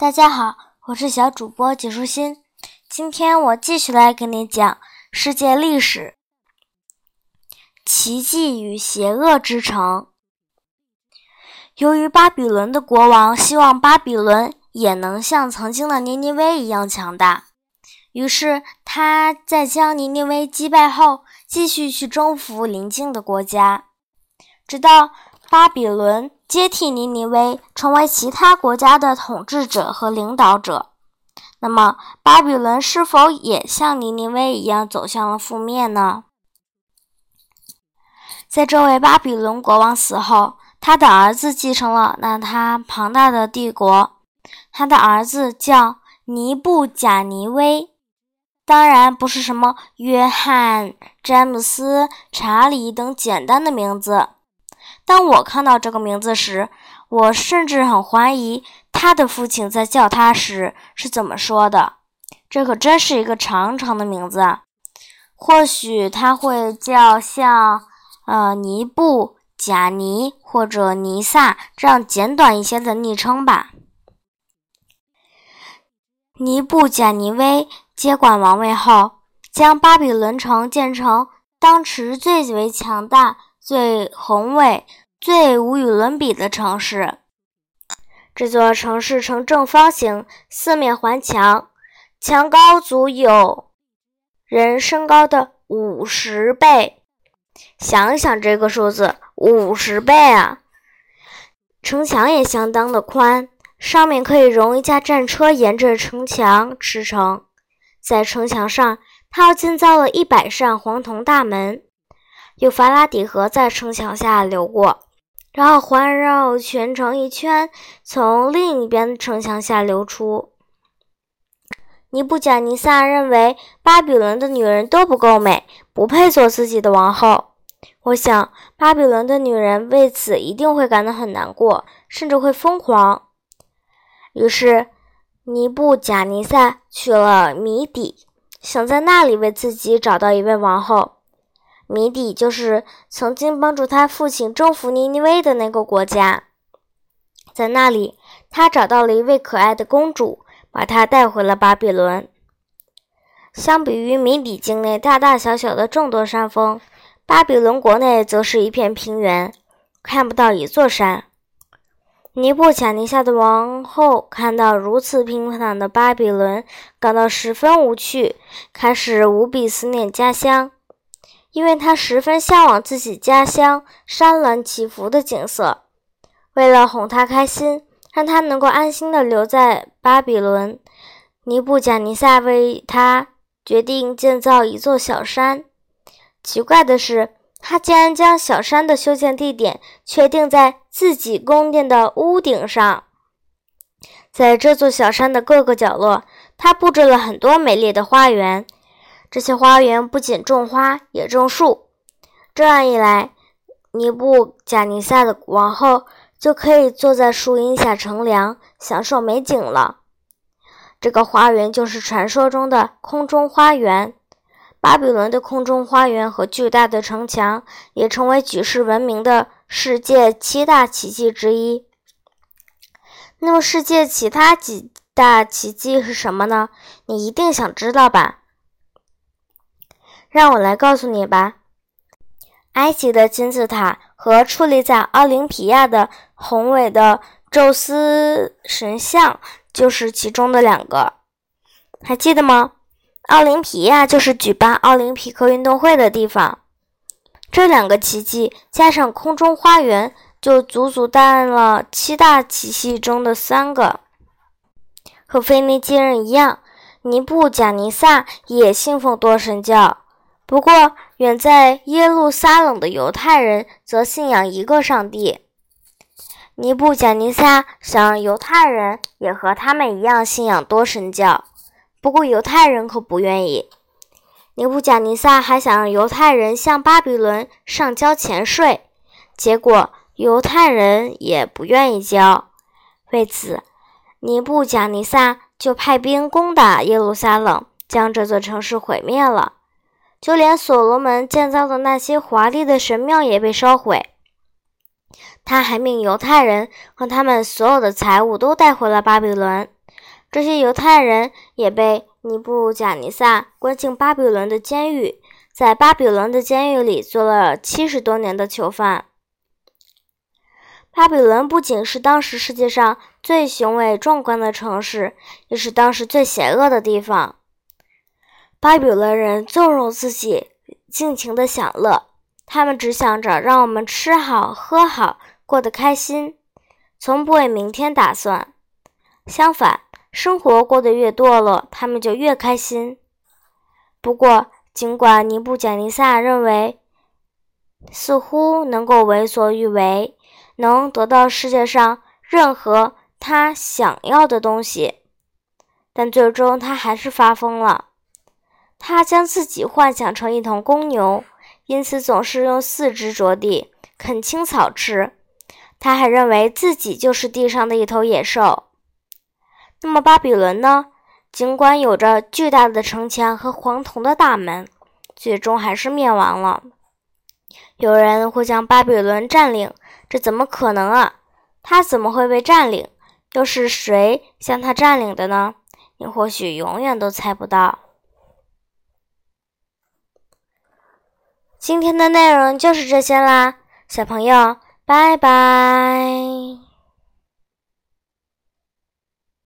大家好，我是小主播解舒心。今天我继续来给你讲世界历史——奇迹与邪恶之城。由于巴比伦的国王希望巴比伦也能像曾经的尼尼微一样强大，于是他在将尼尼微击败后，继续去征服邻近的国家，直到。巴比伦接替尼尼微，成为其他国家的统治者和领导者。那么，巴比伦是否也像尼尼微一样走向了覆灭呢？在这位巴比伦国王死后，他的儿子继承了那他庞大的帝国。他的儿子叫尼布贾尼微，当然不是什么约翰、詹姆斯、查理等简单的名字。当我看到这个名字时，我甚至很怀疑他的父亲在叫他时是怎么说的。这可真是一个长长的名字啊，或许他会叫像呃尼布贾尼或者尼萨这样简短一些的昵称吧。尼布贾尼威接管王位后，将巴比伦城建成当时最为强大。最宏伟、最无与伦比的城市。这座城市呈正方形，四面环墙，墙高足有人身高的五十倍。想想这个数字，五十倍啊！城墙也相当的宽，上面可以容一架战车沿着城墙驰骋。在城墙上，他又建造了一百扇黄铜大门。有法拉底河在城墙下流过，然后环绕全城一圈，从另一边城墙下流出。尼布贾尼撒认为巴比伦的女人都不够美，不配做自己的王后。我想，巴比伦的女人为此一定会感到很难过，甚至会疯狂。于是，尼布贾尼撒去了米底，想在那里为自己找到一位王后。米底就是曾经帮助他父亲征服尼尼微的那个国家，在那里，他找到了一位可爱的公主，把她带回了巴比伦。相比于谜底境内大大小小的众多山峰，巴比伦国内则是一片平原，看不到一座山。尼布贾尼撒的王后看到如此平坦的巴比伦，感到十分无趣，开始无比思念家乡。因为他十分向往自己家乡山峦起伏的景色，为了哄他开心，让他能够安心地留在巴比伦，尼布贾尼撒为他决定建造一座小山。奇怪的是，他竟然将小山的修建地点确定在自己宫殿的屋顶上。在这座小山的各个角落，他布置了很多美丽的花园。这些花园不仅种花，也种树。这样一来，尼布贾尼撒的王后就可以坐在树荫下乘凉，享受美景了。这个花园就是传说中的空中花园。巴比伦的空中花园和巨大的城墙也成为举世闻名的世界七大奇迹之一。那么，世界其他几大奇迹是什么呢？你一定想知道吧？让我来告诉你吧，埃及的金字塔和矗立在奥林匹亚的宏伟的宙斯神像就是其中的两个，还记得吗？奥林匹亚就是举办奥林匹克运动会的地方。这两个奇迹加上空中花园，就足足担任了七大奇迹中的三个。和腓尼基人一样，尼布贾尼撒也信奉多神教。不过，远在耶路撒冷的犹太人则信仰一个上帝。尼布贾尼撒想让犹太人也和他们一样信仰多神教，不过犹太人可不愿意。尼布贾尼撒还想让犹太人向巴比伦上交钱税，结果犹太人也不愿意交。为此，尼布贾尼撒就派兵攻打耶路撒冷，将这座城市毁灭了。就连所罗门建造的那些华丽的神庙也被烧毁。他还命犹太人和他们所有的财物都带回了巴比伦，这些犹太人也被尼布贾尼撒关进巴比伦的监狱，在巴比伦的监狱里做了七十多年的囚犯。巴比伦不仅是当时世界上最雄伟壮观的城市，也是当时最邪恶的地方。巴比伦人纵容自己，尽情的享乐。他们只想着让我们吃好喝好，过得开心，从不为明天打算。相反，生活过得越堕落，他们就越开心。不过，尽管尼布贾尼撒认为似乎能够为所欲为，能得到世界上任何他想要的东西，但最终他还是发疯了。他将自己幻想成一头公牛。因此，总是用四肢着地，啃青草吃。他还认为自己就是地上的一头野兽。那么，巴比伦呢？尽管有着巨大的城墙和黄铜的大门，最终还是灭亡了。有人会将巴比伦占领，这怎么可能啊？他怎么会被占领？又是谁将他占领的呢？你或许永远都猜不到。今天的内容就是这些啦，小朋友，拜拜。